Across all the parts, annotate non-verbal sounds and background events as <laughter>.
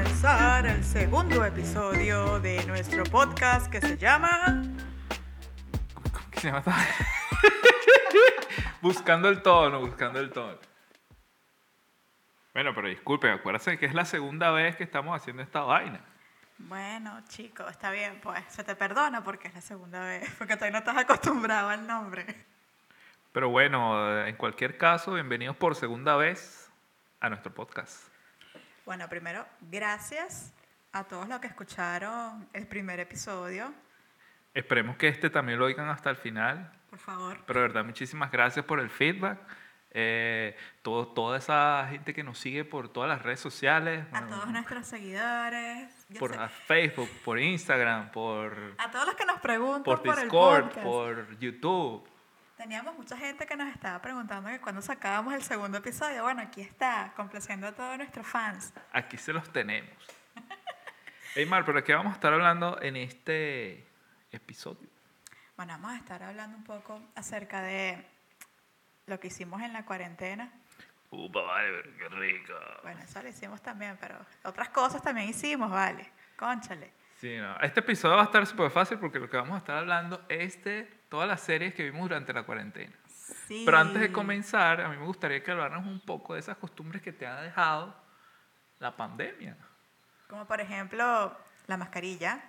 comenzar el segundo episodio de nuestro podcast que se llama... ¿Qué se llama? <laughs> buscando el tono, buscando el tono. Bueno, pero disculpen, acuérdense que es la segunda vez que estamos haciendo esta vaina. Bueno, chico, está bien, pues se te perdona porque es la segunda vez, porque todavía no estás acostumbrado al nombre. Pero bueno, en cualquier caso, bienvenidos por segunda vez a nuestro podcast. Bueno, primero, gracias a todos los que escucharon el primer episodio. Esperemos que este también lo oigan hasta el final. Por favor. Pero de verdad, muchísimas gracias por el feedback. Eh, todo, toda esa gente que nos sigue por todas las redes sociales. A bueno, todos nuestros seguidores. yo por a Facebook, por Instagram, por, a todos los que nos preguntan por por, el Discord, podcast. por YouTube. Teníamos mucha gente que nos estaba preguntando que cuando sacábamos el segundo episodio. Bueno, aquí está, complaciendo a todos nuestros fans. Aquí se los tenemos. <laughs> Eymar, pero ¿de qué vamos a estar hablando en este episodio? Bueno, vamos a estar hablando un poco acerca de lo que hicimos en la cuarentena. Upa, vale, pero qué rico. Bueno, eso lo hicimos también, pero otras cosas también hicimos, vale. Cónchale. Sí, no. Este episodio va a estar súper fácil porque lo que vamos a estar hablando es de todas las series que vimos durante la cuarentena. Sí. Pero antes de comenzar, a mí me gustaría que habláramos un poco de esas costumbres que te ha dejado la pandemia. Como por ejemplo, la mascarilla.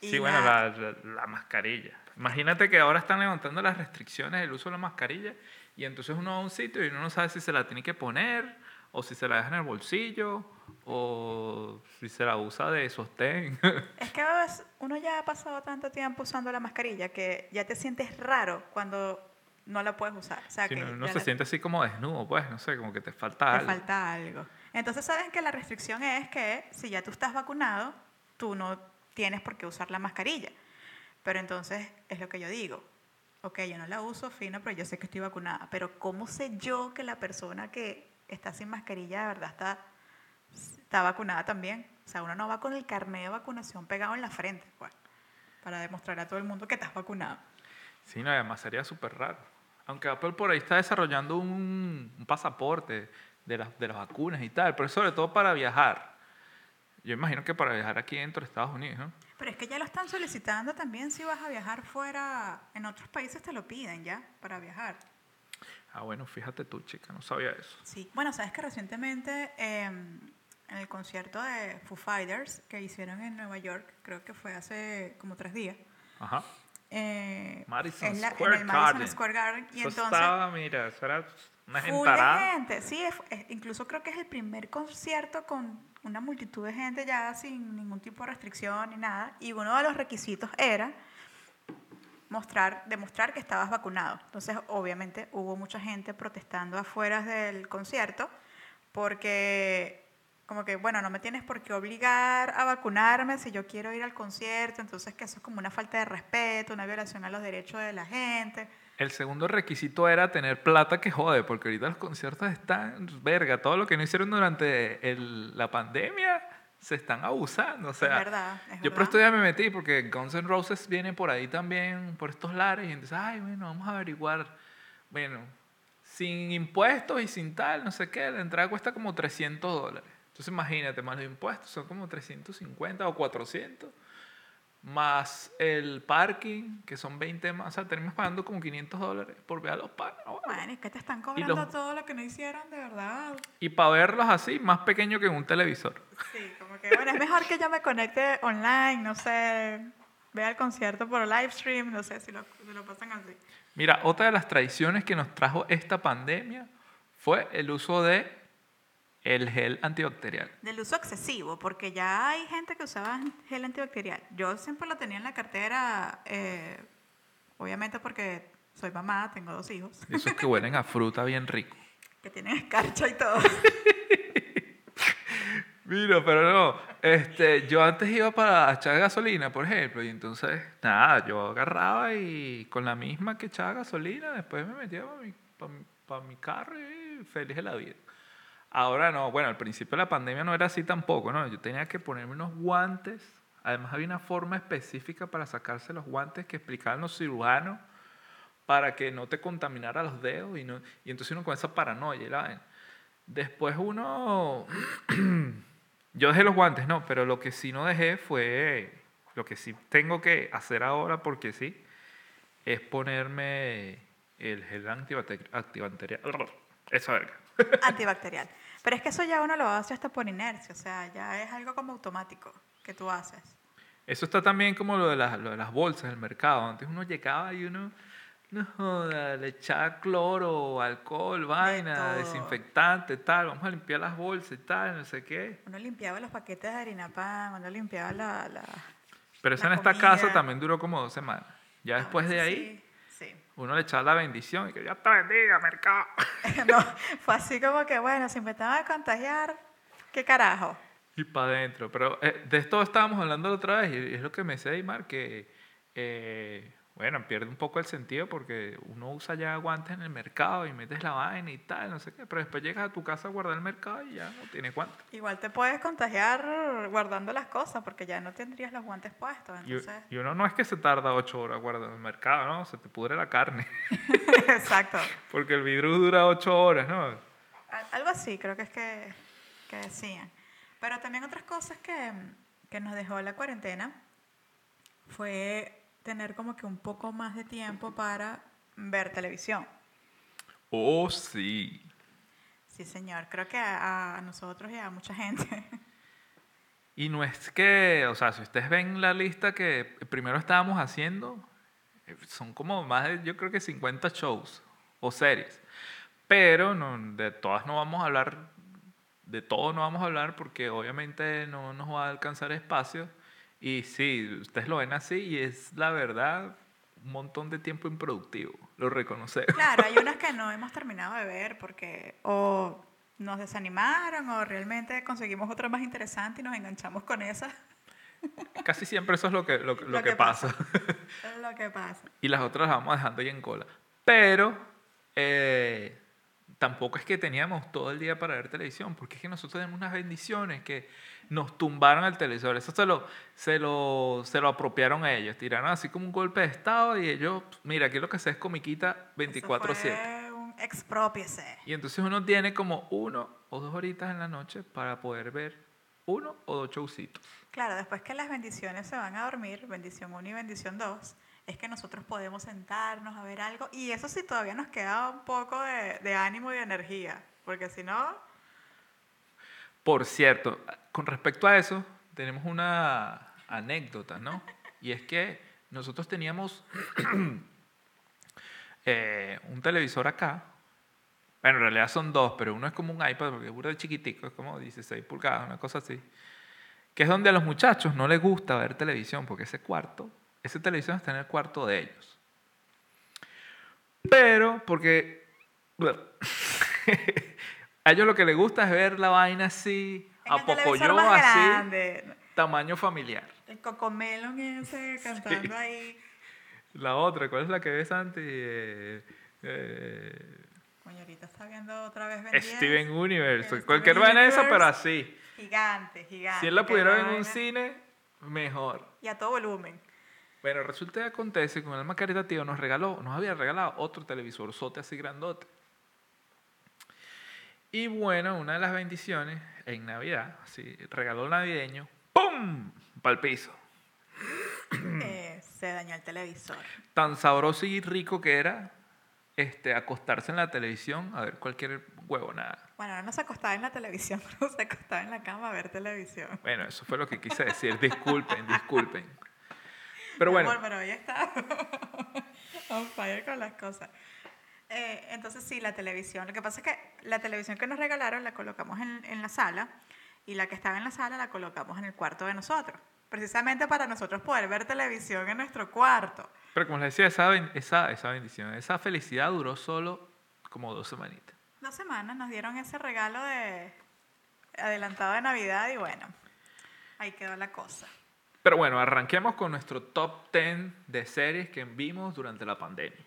y Sí, bueno, la, la- la mascarilla. Imagínate que ahora están levantando las restricciones del uso de la mascarilla y entonces uno va a un sitio y uno no sabe si se la tiene que poner o si se la deja en el bolsillo o si se la usa de sostén. <laughs> Es que a veces uno ya ha pasado tanto tiempo usando la mascarilla que ya te sientes raro cuando no la puedes usar. O sea, que no, ya se la- siente así como desnudo, pues, no sé, como que te falta te algo. falta algo. Entonces saben que la restricción es que si ya tú estás vacunado, tú no tienes por qué usar la mascarilla. Pero entonces es lo que yo digo. Ok, yo no la uso fino, pero yo sé que estoy vacunada. Pero ¿cómo sé yo que la persona que está sin mascarilla de verdad está, está vacunada también? O sea, uno no va con el carnet de vacunación pegado en la frente, pues, para demostrar a todo el mundo que estás vacunado. Sí, no, además sería súper raro. Aunque Apple por ahí está desarrollando un, un pasaporte de las, de las vacunas y tal, pero sobre todo para viajar. Yo imagino que para viajar aquí dentro de Estados Unidos, ¿no? Pero es que ya lo están solicitando también si vas a viajar fuera, en otros países te lo piden ya para viajar. Ah, bueno, fíjate tú, chica, no sabía eso. Sí. Bueno, sabes que recientemente eh, en el concierto de Foo Fighters que hicieron en Nueva York, creo que fue hace como tres días, Ajá. eh, Madison es la- Square en el Madison Garden. Square Garden y eso entonces estaba, mira, eso era una gentarada. gente, sí, es- es- incluso creo que es el primer concierto con una multitud de gente ya sin ningún tipo de restricción ni nada y uno de los requisitos era mostrar, demostrar que estabas vacunado. Entonces, obviamente, hubo mucha gente protestando afuera del concierto porque, como que, bueno, no me tienes por qué obligar a vacunarme si yo quiero ir al concierto, entonces que eso es como una falta de respeto, una violación a los derechos de la gente. El segundo requisito era tener plata que jode, porque ahorita los conciertos están, verga, todo lo que no hicieron durante el- la pandemia se están abusando. O sea, es verdad, es Yo por esto ya me metí porque Guns N' Roses viene por ahí también, por estos lares, y entonces, ay, bueno, vamos a averiguar. Bueno, sin impuestos y sin tal, no sé qué, la entrada cuesta como 300 dólares. Entonces imagínate, más los impuestos son como 350 o 400, más el parking, que son 20 más, o sea, tenemos pagando como 500 dólares por ver a los panos. Bueno, es que te están cobrando los- todo lo que no hicieron, de verdad. Y para verlos así, más pequeño que en un televisor. Sí, como que, bueno, es mejor que yo me conecte online, no sé, vea el concierto por live stream, no sé si lo, si lo pasan así. Mira, otra de las tradiciones que nos trajo esta pandemia fue el uso de el gel antibacterial. Del uso excesivo, porque ya hay gente que usaba gel antibacterial. Yo siempre lo tenía en la cartera, eh, obviamente porque soy mamá, tengo dos hijos, esos que huelen a fruta bien rico. <laughs> que tienen escarcha y todo. <laughs> Mira, pero no, este, yo antes iba para echar gasolina, por ejemplo, y entonces, nada, yo agarraba y con la misma que echaba gasolina, después me metía para mi, pa' mi- pa' mi carro y feliz de la vida. Ahora no, bueno, al principio de la pandemia no era así tampoco, ¿no? Yo tenía que ponerme unos guantes, además había una forma específica para sacarse los guantes que explicaban los cirujanos para que no te contaminara los dedos y, no, y entonces uno con esa paranoia la. Después uno <clears throat> Yo dejé los guantes, no, pero lo que sí no dejé fue, lo que sí tengo que hacer ahora, porque sí, es ponerme el gel antibacteri- antibacterial. Esa verga. <laughs> Antibacterial. Pero es que eso ya uno lo hace hasta por inercia, o sea, ya es algo como automático que tú haces. Eso está también como lo de, las, lo de las bolsas del mercado. Antes uno llegaba y uno, no joda, le echaba cloro, alcohol, vaina, desinfectante, tal. Vamos a limpiar las bolsas y tal, no sé qué. Uno limpiaba los paquetes de harina pan, uno limpiaba la... la... Pero eso La en esta casa también duró como dos semanas. Ya Ah, después de ahí, Sí. Uno le echaba la bendición y que ya te bendiga, mercado. <laughs> no, fue así como que, bueno, si me a contagiar, ¿qué carajo? Y para adentro. Pero eh, de esto estábamos hablando la otra vez y es lo que me decía Aymar, que, eh, bueno, pierde un poco el sentido porque uno usa ya guantes en el mercado y metes la vaina y tal, no sé qué, pero después llegas a tu casa a guardar el mercado y ya no tienes guantes. Igual te puedes contagiar guardando las cosas porque ya no tendrías los guantes puestos. Y, Entonces, y uno no es que se tarda ocho horas guardando el mercado, ¿no? Se te pudre la carne, <laughs> exacto. <laughs> porque el vidrio dura ocho horas, ¿no? Al- Algo así, creo que es que, que decían. Pero también otras cosas que, que nos dejó la cuarentena fue tener como que un poco más de tiempo para ver televisión. Oh, sí. Sí, señor. Creo que a, a nosotros y a mucha gente. Y no es que, o sea, si ustedes ven la lista que primero estábamos haciendo, eh, son como más de, yo creo que 50 shows o series. Pero no, de todas no vamos a hablar, de todo no vamos a hablar porque obviamente no nos va a alcanzar espacio. Y sí, ustedes lo ven así y es la verdad un montón de tiempo improductivo, lo reconocemos. Claro, hay unas <laughs> que no hemos terminado de ver porque o nos desanimaron o realmente conseguimos otra más interesante y nos enganchamos con esa. <laughs> Casi siempre eso es lo que, lo, lo Lo que que pasa. <laughs> Es lo que pasa. y las otras las vamos dejando ahí en cola. Pero eh, tampoco es que teníamos todo el día para ver televisión, porque es que nosotros tenemos unas bendiciones que nos tumbaron el televisor. Eso se lo, se lo, se lo apropiaron a ellos. Tiraron así como un golpe de estado y ellos, mira, aquí lo que se es comiquita Eso 24/7. fue un expropiese. Y entonces uno tiene como uno o dos horitas en la noche para poder ver uno o dos showcitos. Claro, después que las bendiciones se van a dormir, bendición 1 y bendición 2, es que nosotros podemos sentarnos a ver algo y eso sí todavía nos queda un poco de, de ánimo y de energía, porque si no, Por cierto, con respecto a eso, tenemos una anécdota, ¿no? <laughs> Y es que nosotros teníamos <clears throat> eh, un televisor acá. Bueno, en realidad son dos, pero uno es como un iPad, porque es de chiquitico, es como 16 pulgadas, una cosa así. Que es donde a los muchachos no les gusta ver televisión, porque ese cuarto, ese televisión está en el cuarto de ellos. Pero, porque <laughs> a ellos lo que les gusta es ver la vaina así, en a televisor pocoyo así, grande, tamaño familiar. el cocomelon ese <laughs> cantando ahí. La otra, ¿cuál es la que ves antes? Eh, eh, Coño, ahorita está viendo otra vez Ben 10. Steven Universe. Steven Cualquier vaina esa, pero así. Gigante, gigante. Si él la pudiera ver en un cine, mejor. Y a todo volumen. Bueno, resulta y acontece que el alma caritativa nos regaló, nos había regalado otro televisor sote así grandote. Y bueno, una de las bendiciones en Navidad, así, regalo navideño, ¡pum! Para el piso. <clears throat> Eh, se dañó el televisor. Tan sabroso y rico que era este, acostarse en la televisión a ver cualquier huevo, nada. Bueno, no se acostaba en la televisión, <laughs> pero se acostaba en la cama a ver televisión. Bueno, eso fue lo que quise decir. Disculpen, disculpen. Pero bueno, amor, pero hoy está <laughs> on fire con las cosas. Eh, entonces, sí, la televisión. Lo que pasa es que la televisión que nos regalaron la colocamos en, en la sala y la que estaba en la sala la colocamos en el cuarto de nosotros. Precisamente para nosotros poder ver televisión en nuestro cuarto. pero como les decía, esa, esa, esa bendición, esa felicidad duró solo como dos semanitas. Dos semanas nos dieron ese regalo de adelantado de Navidad y bueno, ahí quedó la cosa. Pero bueno, arranquemos con nuestro top 10 de series que vimos durante la pandemia.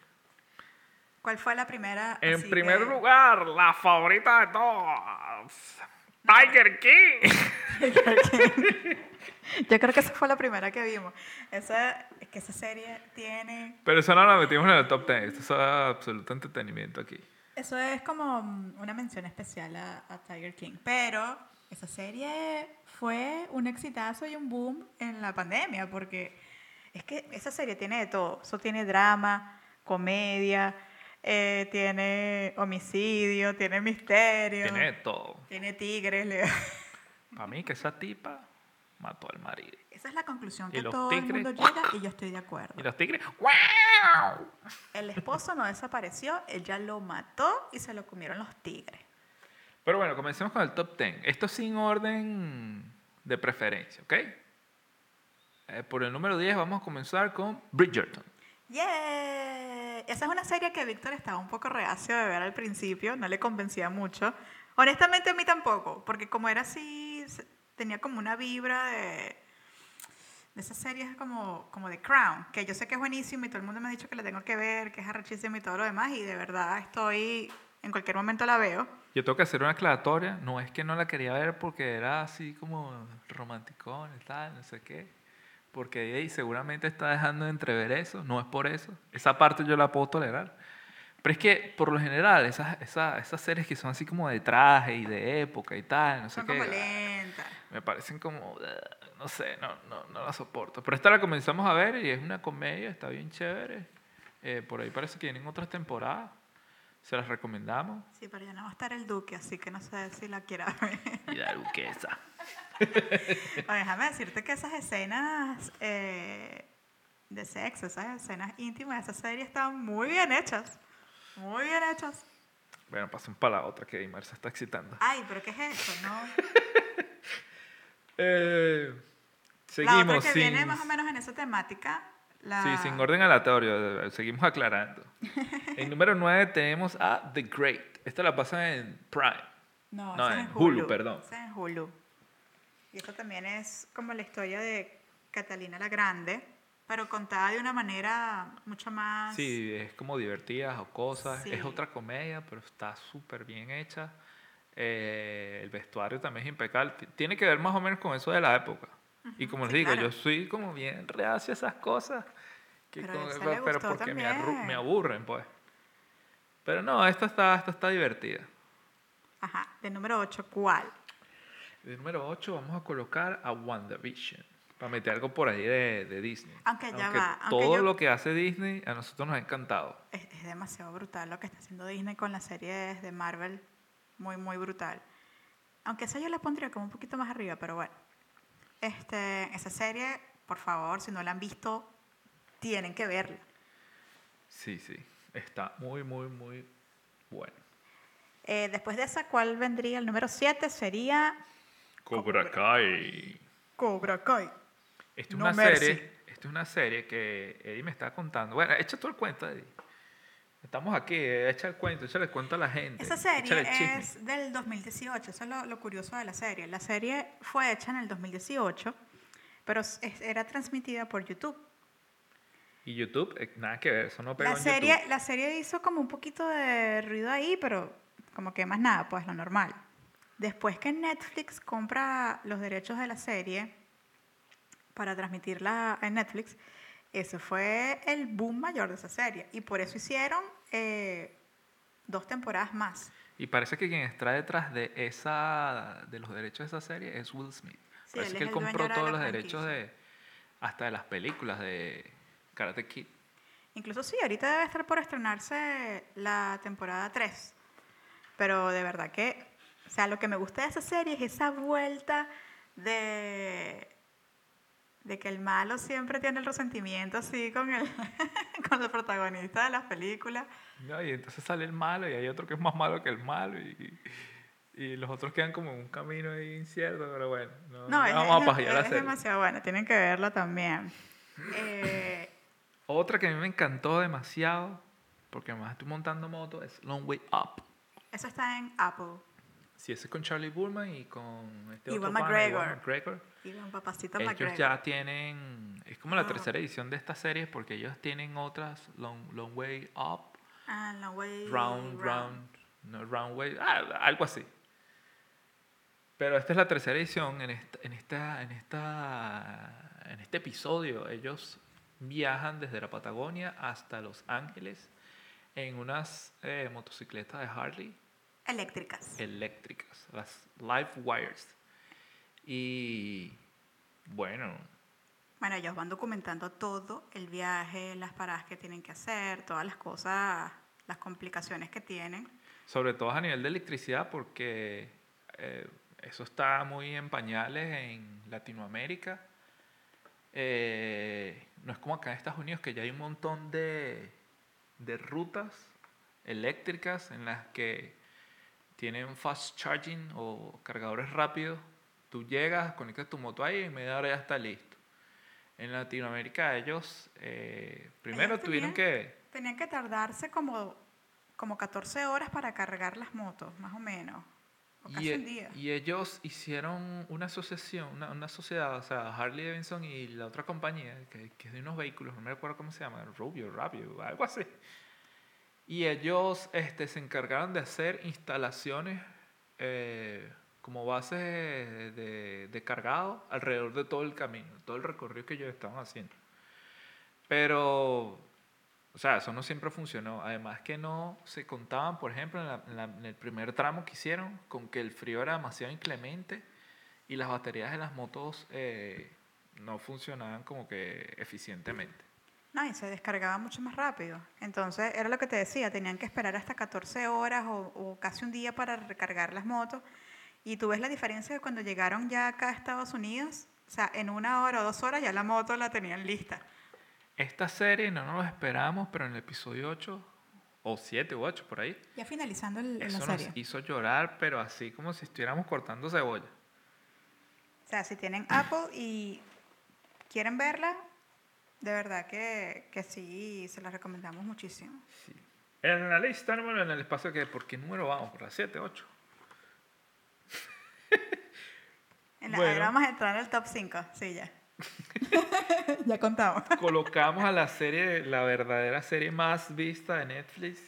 ¿Cuál fue la primera? En primer que- lugar, la favorita de todos, Tiger King. <laughs> Yo creo que esa fue la primera que vimos. Esa, es que esa serie tiene... Pero eso no la metimos en el top 10, esto es absoluto entretenimiento aquí. Eso es como una mención especial a, a Tiger King. Pero Esa serie fue un exitazo y un boom en la pandemia, porque es que esa serie tiene de todo. Eso tiene drama, comedia, eh, tiene homicidio, tiene misterio. Tiene de todo. Tiene tigres. le- <laughs> Para mí que esa tipa mató al marido. Esa es la conclusión Y que todo el mundo llega y yo estoy de Y acuerdo. los tigres, ¡wow! El esposo no desapareció, ella lo mató y se lo comieron los tigres. Pero bueno, comencemos con el top 10. Esto sin orden de preferencia, ¿ok? Eh, por el número 10 vamos a comenzar con Bridgerton. ¡Yeah! Esa es una serie que Víctor estaba un poco reacio de ver al principio, no le convencía mucho. Honestamente a mí tampoco, porque como era así, tenía como una vibra de, de esas series como, como The Crown, que yo sé que es buenísimo y todo el mundo me ha dicho que la tengo que ver, que es arrechísimo y todo lo demás, y de verdad estoy, en cualquier momento la veo. Yo tengo que hacer una aclaratoria. No es que no la quería ver porque era así como romanticón y tal, no sé qué. Porque ahí seguramente está dejando de entrever eso. No es por eso. Esa parte yo la puedo tolerar. Pero es que, por lo general, esas, esas, esas series que son así como de traje y de época y tal, no sé Son qué. como lentas. Me parecen como, eh, no sé, no, no, no la soporto. Pero esta la comenzamos a ver y es una comedia, está bien chévere. Eh, por ahí parece que vienen otras temporadas. Se las recomendamos. Sí, pero ya no va a estar el duque, así que no sé si la quiera ver. Y la duquesa. <laughs> Bueno, déjame decirte que esas escenas eh, de sexo, esas escenas íntimas de esa serie están muy bien hechas. Muy bien hechas. Bueno, pasemos para la otra que Imar se está excitando. Ay, pero ¿qué es eso? No? <laughs> Eh, la seguimos otra que sin, viene más o menos en esa temática. La... sí, sin orden aleatorio. eh, Seguimos <laughs> aclarando. en número 9 tenemos a The Great. Esta la pasan en Prime. No, No, esa en es Hulu, perdón. Es en Hulu. Y esta también es como la historia de Catalina la Grande, pero contada de una manera mucho más... Sí, es como divertida o cosas. Sí. Es otra comedia, pero está súper bien hecha. Eh, el vestuario también es impecable. Tiene que ver más o menos con eso de la época. Y como les sí, digo, claro. yo soy como bien reacio a esas cosas. Que Pero pero gustó porque me, me aburren, pues. Pero no, esta está, esta está divertida. Ajá, de número 8, ¿cuál? De número 8 vamos a colocar a WandaVision. Para meter algo por ahí de, de Disney. Aunque ya va, aunque todo yo- lo que hace Disney a nosotros nos ha encantado. Es, es demasiado brutal lo que está haciendo Disney con las series de Marvel. Muy, muy brutal. Aunque esa yo la pondría como un poquito más arriba, pero bueno. Este, esa serie, por favor, si no la han visto, tienen que verla. Sí, sí. Está muy, muy, muy bueno. Eh, después de esa, ¿cuál vendría? El número 7 sería Cobra Kai. Cobra Kai. Esta es No una Mercy. serie. Esta es una serie que Eddie me está contando. Bueno, echa todo el cuento, Eddie. Estamos aquí, eh, echa el cuento, échale el cuento a la gente. Esa serie es del 2018, eso es lo, lo curioso de la serie. La serie fue hecha en el 2018, pero era transmitida por YouTube. Y YouTube, eh, nada que ver, eso no pegó La en serie, YouTube. la serie hizo como un poquito de ruido ahí, pero como que más nada, pues lo normal. Después que Netflix compra los derechos de la serie para transmitirla en Netflix, ese fue el boom mayor de esa serie. Y por eso hicieron eh, dos temporadas más. Y parece que quien está detrás de esa de los derechos de esa serie es Will Smith. Sí, parece él que él compró todos los derechos franquicia. de hasta de las películas de Karate Kid. Incluso sí, ahorita debe estar por estrenarse la temporada 3. Pero de verdad que, o sea, lo que me gusta de esa serie es esa vuelta de, de que el malo siempre tiene el resentimiento así con el, <laughs> con el protagonista de las películas. No, y entonces sale el malo y hay otro que es más malo que el malo y, y los otros quedan como en un camino ahí incierto, pero bueno, no, No, no es, vamos a pajear la es demasiado buena, tienen que verla también. Eh, Otra que a mí me encantó demasiado, porque además estoy montando moto, es Long Way Up. eso está en Apple. Sí, ese es con Charlie Bullman y con este Iwan otro McGregor. McGregor. Y un papacito Ellos McGregor. ya tienen, es como la Ah. tercera edición de esta serie porque ellos tienen otras Long, long Way Up, Ah, no way Round, Round, no, Round Way, ah, algo así. Pero esta es la tercera edición. En esta, en esta, en esta, en este episodio, ellos viajan desde la Patagonia hasta Los Ángeles en unas eh, motocicletas de Harley Eléctricas. eléctricas, las Live Wires. Y bueno, Bueno, ellos van documentando todo el viaje, las paradas que tienen que hacer, todas las cosas, las complicaciones que tienen. sobre todo a nivel de electricidad, porque eh, eso está muy en pañales en Latinoamérica. Eh, no es como acá en Estados Unidos, que ya hay un montón de, de rutas eléctricas en las que tienen fast charging o cargadores rápidos. Tú llegas, conectas tu moto ahí y en media hora ya está listo. En Latinoamérica ellos eh, primero Ellos tuvieron tenían- que... Tenían que tardarse como, como 14 horas para cargar las motos, más o menos. O casi Y, un e- día. y ellos hicieron una asociación, una, una sociedad, o sea, Harley Davidson y la otra compañía, que, que es de unos vehículos, no me acuerdo cómo se llama, Rubio, Rabio, algo así. Y ellos este, se encargaron de hacer instalaciones eh, como bases de, de- cargado alrededor de todo el camino, todo el recorrido que ellos estaban haciendo. Pero o sea, eso no siempre funcionó. Además que no se contaban, por ejemplo, en, la- en la- en el primer tramo que hicieron, con que el frío era demasiado inclemente y las baterías de las motos eh, no funcionaban como que eficientemente. No, y se descargaba mucho más rápido. Entonces, era lo que te decía, tenían que esperar hasta 14 horas o, o casi un día para recargar las motos. Y tú ves la diferencia de cuando llegaron ya acá a Estados Unidos, o sea, en una hora o dos horas ya la moto la tenían lista. Esta serie no nos lo esperamos, pero en el episodio 8, o 7 u 8 por ahí, Ya finalizando el- la eso nos serie. hizo llorar, pero así como si estuviéramos cortando cebolla. O sea, si tienen Apple y quieren verla, de verdad que, que sí, se la recomendamos muchísimo. Sí. En la lista número, en el espacio que, ¿por qué número vamos? ¿Por la 7, 8? En la, Bueno. ahora vamos a entrar en el top 5, sí, ya. <laughs> ya contamos. colocamos a la serie, la verdadera serie más vista de Netflix.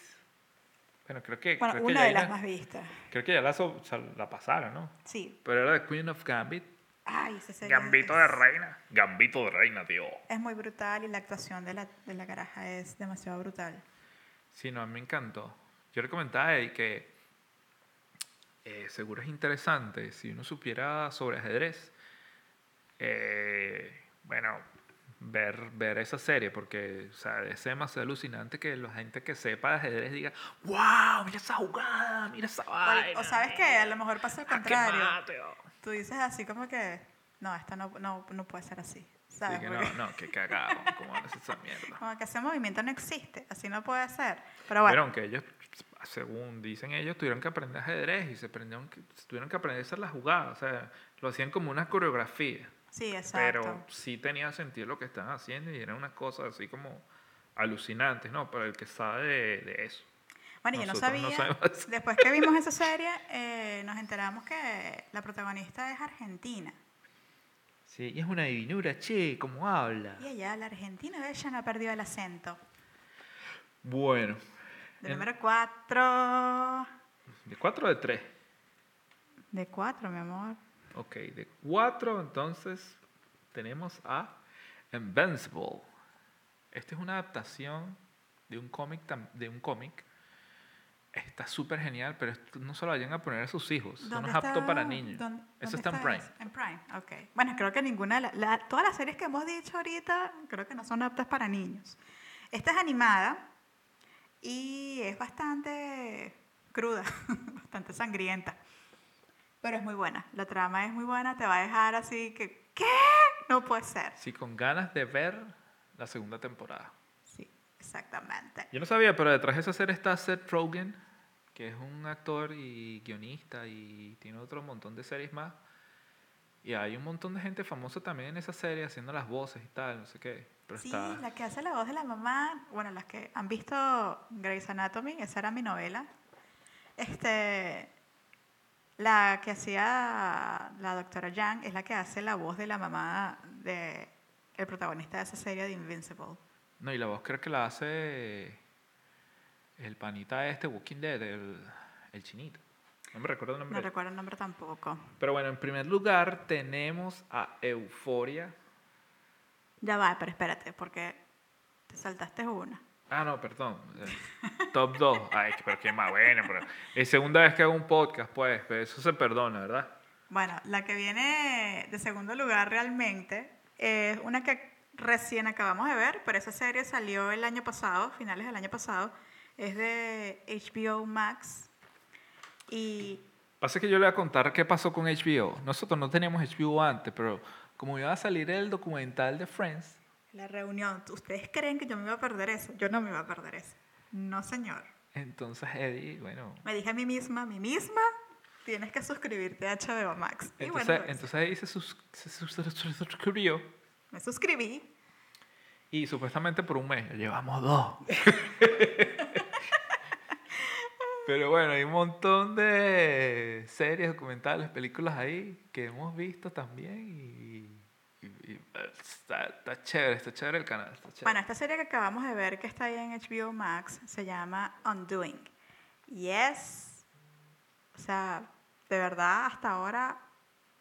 Bueno, creo que, Bueno, creo que una ya de las más vistas. Creo que ya la, o sea, la pasaron, ¿no? Sí. Pero era The Queen of Gambit. Ay, Gambito es, de reina. Gambito de reina, tío. es muy brutal y la actuación de la, de la caraja es demasiado brutal. Sí, no, a mí me encantó. Yo le comentaba a él que eh, seguro es interesante si uno supiera sobre ajedrez. eh, bueno, ver, ver esa serie, porque o sea, es demasiado alucinante que la gente que sepa de ajedrez diga, wow, mira esa jugada, mira esa vaina. o sabes que a lo mejor pasa al ah, qué contrario. mate, oh". Tú dices así como que, no, esta no, no, no puede ser así. ¿Sabes? Sí, que no, no, que cagado, ¿cómo haces esa mierda? Como que ese movimiento no existe, así no puede ser. Pero bueno, Pero aunque ellos, según dicen ellos, tuvieron que aprender ajedrez y se aprendieron que, tuvieron que aprender a hacer las jugadas. O sea, lo hacían como una coreografía. sí, exacto. Pero sí tenía sentido lo que estaban haciendo y eran unas cosas así como alucinantes, ¿no? Para el que sabe de, de eso. Bueno, yo no sabía, después que vimos esa serie, eh, nos enteramos que la protagonista es argentina. Sí, y es una divinura, che, ¿cómo habla? Y ella, la argentina, ella no ha perdido el acento. Bueno, De En- número 4. ¿de cuatro o de tres? De 4, mi amor. Ok, de cuatro entonces tenemos a Invincible. Esta es una adaptación de un cómic, de un cómic. Está súper genial, pero no se lo vayan a poner a sus hijos. Eso no ¿Dónde es apto para niños. dónde- Eso dónde está en Prime. En Prime, ok. Bueno, creo que ninguna de la- la- todas las series que hemos dicho ahorita, creo que no son aptas para niños. Esta es animada y es bastante cruda, <laughs> bastante sangrienta. Pero es muy buena. La trama es muy buena, te va a dejar así que, ¿qué? No puede ser. Sí, con ganas de ver la segunda temporada. Exactamente. Yo no sabía, pero detrás de esa serie está Seth Rogen, que es un actor y guionista y tiene otro montón de series más. Y hay un montón de gente famosa también en esa serie haciendo las voces y tal, no sé qué. Pero Sí, está... la que hace la voz de la mamá, bueno, las que han visto Grey's Anatomy, esa era mi novela. Este, la que hacía la doctora Yang es la que hace la voz de la mamá de el protagonista de esa serie de Invincible. No, y la voz creo que la hace el panita este, Walking Dead, el, el chinito. No me recuerdo el nombre. No recuerdo el nombre tampoco. Pero bueno, en primer lugar tenemos a Euforia. Ya va, pero espérate, porque te saltaste una. Ah, no, perdón. Top 2. Ay, pero qué más bueno. Pero es segunda vez que hago un podcast, pues. Pero eso se perdona, ¿verdad? Bueno, la que viene de segundo lugar realmente es una que recién acabamos de ver, pero esa serie salió el año pasado, finales del año pasado. Es de HBO Max. Y Pasa que yo le voy a contar qué pasó con HBO. Nosotros no teníamos HBO antes, pero como iba a salir el documental de Friends, la reunión, ¿ustedes creen que yo me iba a perder eso? Yo no me iba a perder eso. No, señor. entonces Eddie, bueno... Me dije a mí misma, a mí misma, tienes que suscribirte a HBO Max. Y Entonces, bueno, pues, entonces Eddie se suscribió me suscribí. y supuestamente por un mes. Llevamos dos. <laughs> Pero bueno, hay un montón de series, documentales, películas ahí que hemos visto también y, y- y, eh, está, está chévere, está chévere el canal. Está chévere. Bueno, esta serie que acabamos de ver que está ahí en HBO Max se llama Undoing. Y es, o sea, de verdad, hasta ahora,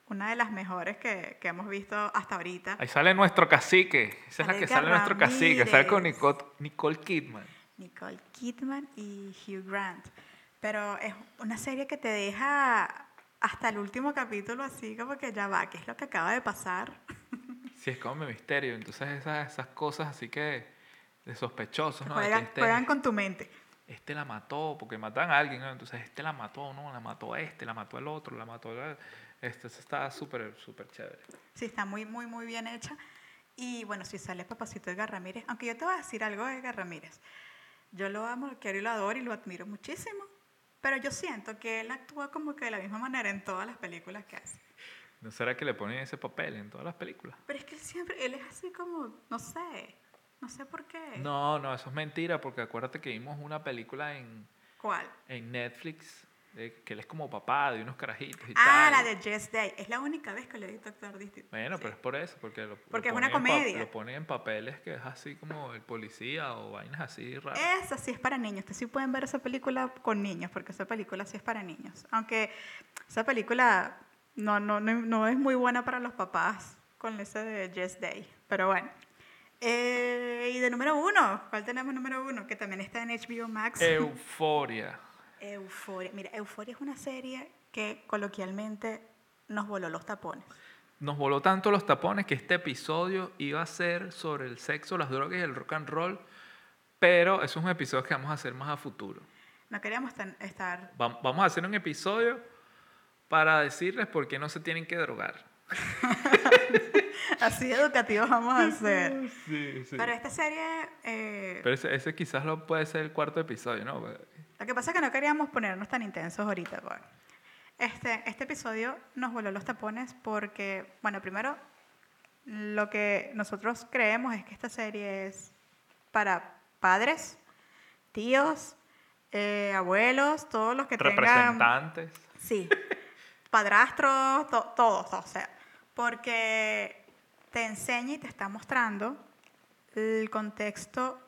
una de las mejores que, que hemos visto hasta ahorita. Ahí sale nuestro cacique. Esa es la que sale nuestro cacique. Sale con. Nicole, Nicole Kidman. Nicole Kidman y Hugh Grant. Pero es una serie que te deja hasta el último capítulo así como que ya va, ¿qué es lo que acaba de pasar? <laughs> Sí, es como mi misterio. Entonces esas, esas cosas así que de sospechosos, ¿no? De que juegan, este, juegan con tu mente. este la mató, porque matan a alguien, ¿no? Entonces este la mató, no, la mató este, la mató el otro, la mató el... Este, eso está súper, súper chévere. Sí, está muy, muy, muy bien hecha. Y bueno, si sale Papacito Edgar Ramírez, aunque yo te voy a decir algo de Edgar Ramírez. Yo lo amo, lo quiero y lo adoro y lo admiro muchísimo. Pero yo siento que él actúa como que de la misma manera en todas las películas que hace. ¿No será que le ponen ese papel en todas las películas? Pero es que él siempre, él es así como, no sé, no sé por qué. No, no, eso es mentira, porque acuérdate que vimos una película en, ¿Cuál? en Netflix, de que él es como papá de unos carajitos y Ah, tal. la de Just Day. Es la única vez que lo he visto actuar distinto. Bueno, Sí. pero es por eso, porque lo, Porque lo es una comedia. lo ponen en papeles que es así como el policía o vainas así raras. Esa sí es para niños. Ustedes sí pueden ver esa película con niños, porque esa película sí es para niños. Aunque esa película no, no, no, no es muy buena para los papás con ese de Just Day. Pero bueno. Eh, y de número uno, ¿cuál tenemos número uno? Que también está en HBO Max. Euforia. Euforia. Mira, Euforia es una serie que coloquialmente nos voló los tapones. Nos voló tanto los tapones que este episodio iba a ser sobre el sexo, las drogas y el rock and roll, pero eso es un episodio que vamos a hacer más a futuro. No queríamos estar Va- Vamos a hacer un episodio para decirles por qué no se tienen que drogar. <laughs> así educativos, vamos a hacer. <laughs> Sí, sí. Pero esta serie, eh, Pero ese, ese quizás lo puede ser el cuarto episodio, ¿no? Lo que pasa es que no queríamos ponernos tan intensos ahorita. pues. Este, este episodio nos voló los tapones porque, bueno, primero, lo que nosotros creemos es que esta serie es para padres, tíos, eh, abuelos, todos los que tengan... Representantes. Sí, <laughs> padrastros, to- todos, o sea, porque te enseña y te está mostrando el contexto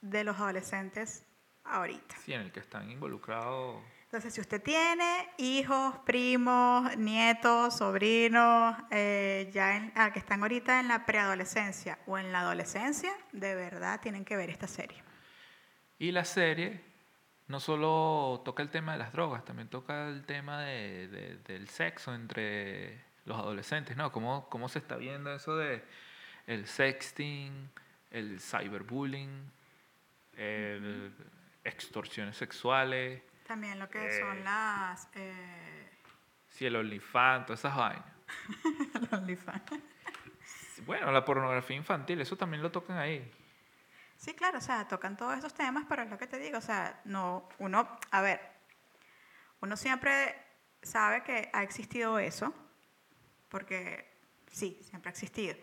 de los adolescentes ahorita. Sí, en el que están involucrados. Entonces, si usted tiene hijos, primos, nietos, sobrinos, eh, ya en- ah, que están ahorita en la preadolescencia o en la adolescencia, de verdad tienen que ver esta serie. Y la serie no solo toca el tema de las drogas, también toca el tema de, de- del sexo entre los adolescentes, ¿no? ¿Cómo, cómo se está viendo eso de el sexting, el cyberbullying, el extorsiones sexuales, También lo que Eh. son las... eh, si el OnlyFans, todas esas vainas. <laughs> los OnlyFans. Bueno, la pornografía infantil, eso también lo tocan ahí. Sí, claro, o sea, tocan todos estos temas, pero es lo que te digo, o sea, no, uno, a ver, uno siempre sabe que ha existido eso, porque sí, siempre ha existido,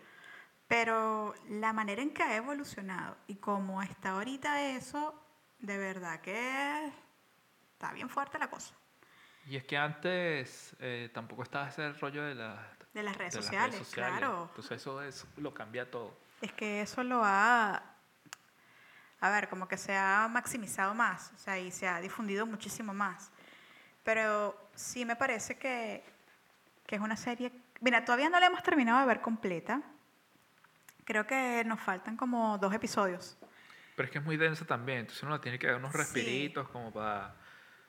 pero la manera en que ha evolucionado y cómo está ahorita eso, de verdad que está bien fuerte la cosa. Y es que antes eh, tampoco estaba ese rollo de, la- De las redes de sociales, claro. Entonces eso es, lo cambia todo. Es que eso lo ha, a ver, como que se ha maximizado más, o sea, y se ha difundido muchísimo más. Pero sí me parece que, que es una serie, mira, todavía no la hemos terminado de ver completa. Creo que nos faltan como dos episodios Pero es que es muy densa también, entonces uno tiene que dar unos Sí. respiritos como para...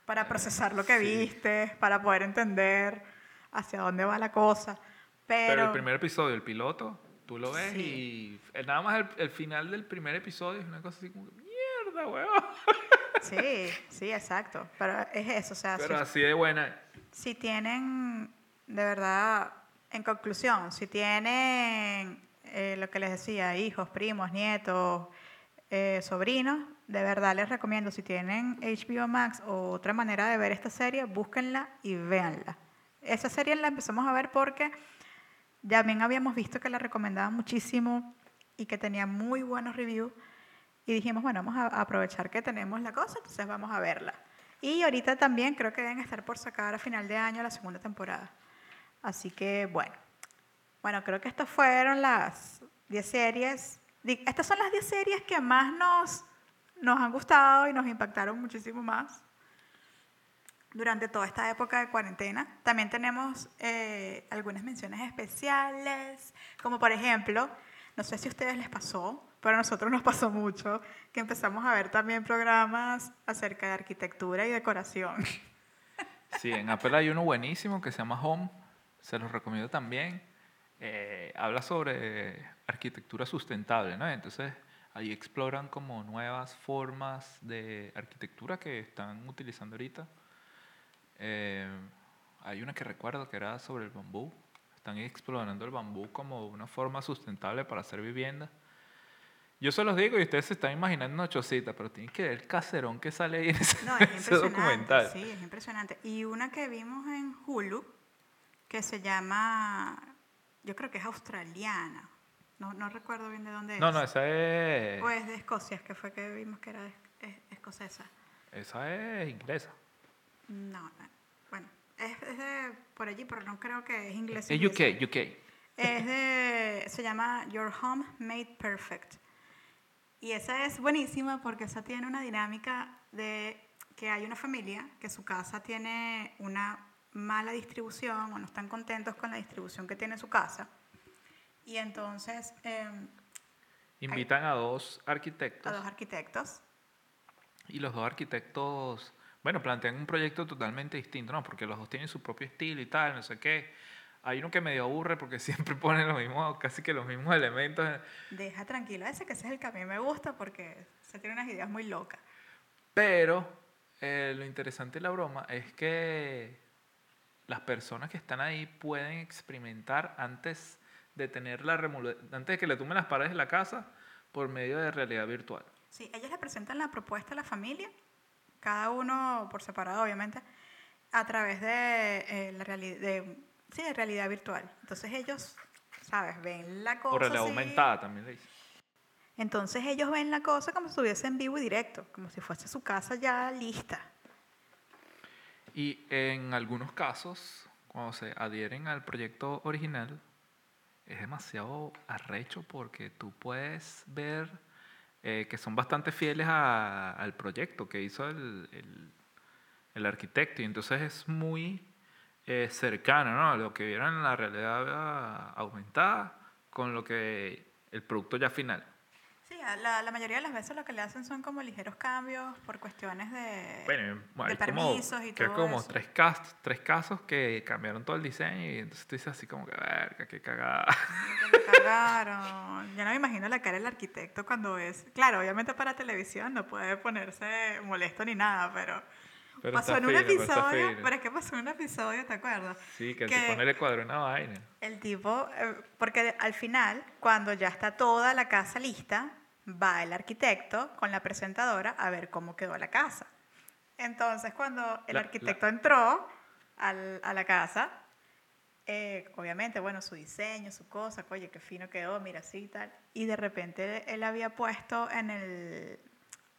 para procesar lo que Sí. viste, para poder entender. hacia dónde va la cosa. Pero, Pero el primer episodio, el piloto, tú lo ves Sí. y eh, nada más el, el final del primer episodio es una cosa así como, mierda, weón. <laughs> Sí, sí, exacto. Pero es eso, o sea, Pero si, así de buena. si tienen, de verdad, en conclusión, si tienen eh, lo que les decía, hijos, primos, nietos, eh, sobrinos, de verdad les recomiendo, si tienen HBO Max o otra manera de ver esta serie, búsquenla y véanla. Esa serie la empezamos a ver porque ya bien habíamos visto que la recomendaban muchísimo y que tenía muy buenos reviews. Y dijimos, bueno, vamos a aprovechar que tenemos la cosa, entonces vamos a verla. Y ahorita también creo que deben estar por sacar a final de año la segunda temporada. Así que, bueno. Bueno, creo que estas fueron las 10 series. Estas son las 10 series que más nos, nos han gustado y nos impactaron muchísimo más durante toda esta época de cuarentena. También tenemos eh, algunas menciones especiales, como por ejemplo, no sé si a ustedes les pasó, pero a nosotros nos pasó mucho, que empezamos a ver también programas acerca de arquitectura y decoración. Sí, en Apple hay uno buenísimo que se llama Home, se los recomiendo también. Eh, habla sobre arquitectura sustentable, ¿no? Entonces ahí exploran como nuevas formas de arquitectura que están utilizando ahorita. Eh, hay una que recuerdo que era sobre el bambú. Están explorando el bambú como una forma sustentable para hacer vivienda. Yo se los digo y ustedes se están imaginando una chocita, pero tienen que ver el caserón que sale ahí en ese, No, <laughs> es ese documental. Sí, es impresionante. Y una que vimos en Hulu, que se llama, yo creo que es australiana. No, no recuerdo bien de dónde es. No, no, esa es, O es de Escocia, que fue que vimos que era es- es- escocesa. esa es inglesa. No, no. Bueno, es, es de por allí, pero no creo que es inglés. Es. UK, UK. Es de, se llama Your Home Made Perfect. Y esa es buenísima porque esa tiene una dinámica de que hay una familia que su casa tiene una mala distribución o no están contentos con la distribución que tiene su casa. Y entonces em, Invitan a dos a arquitectos los arquitectos y los dos arquitectos, bueno, plantean un proyecto totalmente distinto, ¿no? Porque los dos tienen su propio estilo y tal, no sé qué. Hay uno que medio aburre porque <laughs> siempre ponen los mismos, casi que los mismos elementos. Deja tranquilo ese, que ese es el que a mí me gusta porque se tiene unas ideas muy locas. Pero eh, lo interesante de la broma es que las personas que están ahí pueden experimentar antes de tener la remole- antes de que le tomen las paredes de la casa por medio de realidad virtual. Sí, ellos le presentan la propuesta a la familia, cada uno por separado, obviamente, a través de, eh, la reali- de, sí, de realidad virtual. Entonces ellos, ¿sabes? Ven la cosa. O realidad así. aumentada también le dicen. Entonces ellos ven la cosa como si estuviese en vivo y directo, como si fuese su casa ya lista. Y en algunos casos, cuando se adhieren al proyecto original, es demasiado arrecho porque tú puedes ver eh, que son bastante fieles a- al proyecto que hizo el, el- arquitecto. Y entonces es muy eh, cercano, ¿no? Lo que vieron en la realidad ah, aumentada con lo que el producto ya final. Sí, la, la mayoría de las veces lo que le hacen son como ligeros cambios por cuestiones de, Bueno, de hay como, permisos y creo todo que como eso. tres, casos, tres casos que cambiaron todo el diseño y entonces tú dices así como que, verga, qué cagada. Que me cagaron. Yo no me imagino la cara del arquitecto cuando es. Claro, obviamente para televisión no puede ponerse molesto ni nada, pero. Pero pasó en un fino, pero episodio. fino. Pero es que pasó en un episodio, ¿te acuerdas? Sí, que, Que- el tipo no le cuadró una vaina. El tipo. eh, porque al final, cuando ya está toda la casa lista, va el arquitecto con la presentadora a ver cómo quedó la casa. Entonces, cuando el La- arquitecto entró al- a la casa, eh, obviamente, bueno, su diseño, su cosa, oye, qué fino quedó, mira así y tal. Y de repente él había puesto en, el,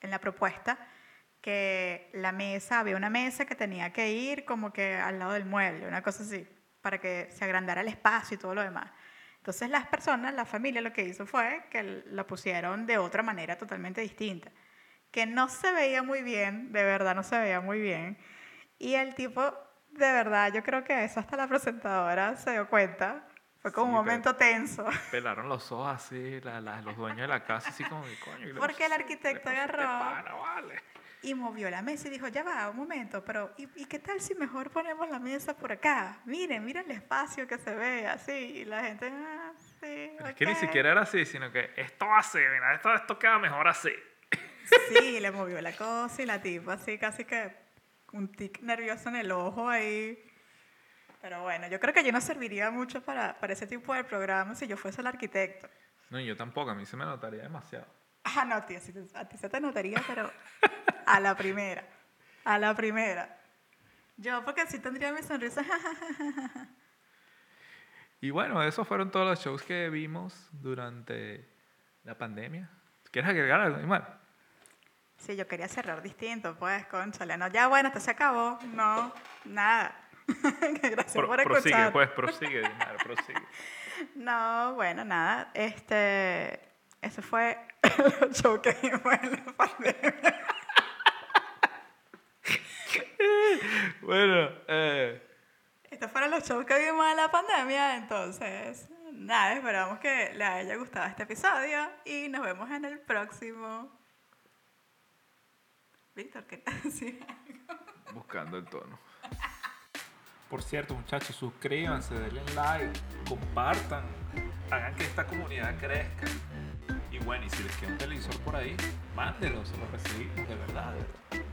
en la propuesta que la mesa, había una mesa que tenía que ir como que al lado del mueble, una cosa así, para que se agrandara el espacio y todo lo demás. Entonces las personas, la familia lo que hizo fue que la pusieron de otra manera totalmente distinta, que no se veía muy bien, de verdad no se veía muy bien. Y el tipo, de verdad, yo creo que eso hasta la presentadora se dio cuenta. Fue como Sí, un momento tenso. <laughs> Pelaron los ojos así, la- la- los dueños de la casa, así como coño. ¿qué le Porque el arquitecto ¿Qué le pasó a este agarró- pana, vale? Y movió la mesa y dijo, ya va, un momento, pero ¿y, y qué tal si mejor ponemos la mesa por acá? Miren, miren el espacio que se ve así. Y la gente, ah, sí. Pero Es que ni ok". siquiera era así, sino que esto así, mira, esto, esto queda mejor así. Sí, le movió la cosa y la tipa así casi que un tic nervioso en el ojo ahí. Pero bueno, yo creo que yo no serviría mucho para, para ese tipo de programa si yo fuese el arquitecto. No, yo tampoco, a mí se me notaría demasiado. Ah, no, tío, a ti se te notaría, pero <laughs> a la primera. A la primera. Yo, porque sí tendría mi sonrisa. <laughs> Y bueno, esos fueron todos los shows que vimos durante la pandemia. ¿Quieres agregar algo, Igual. Sí, yo quería cerrar distinto, pues, conchale. No, ya bueno, esto se acabó. No, nada. <laughs> Gracias por prosigue, escuchar. pues, prosigue, Dimar, prosigue. <laughs> No, bueno, nada. Este, eso fue el show que vimos en la pandemia. <laughs> Bueno, eh, Estos fueron los shows que vimos en la pandemia, entonces, nada, esperamos que les haya gustado este episodio y nos vemos en el próximo. Víctor, ¿qué tal? <laughs> Sí. buscando el tono. Por cierto, muchachos, suscríbanse, denle like, compartan, hagan que esta comunidad crezca. Y bueno, y si les queda un televisor por ahí, mándenlo, se lo recibimos de verdad. de verdad.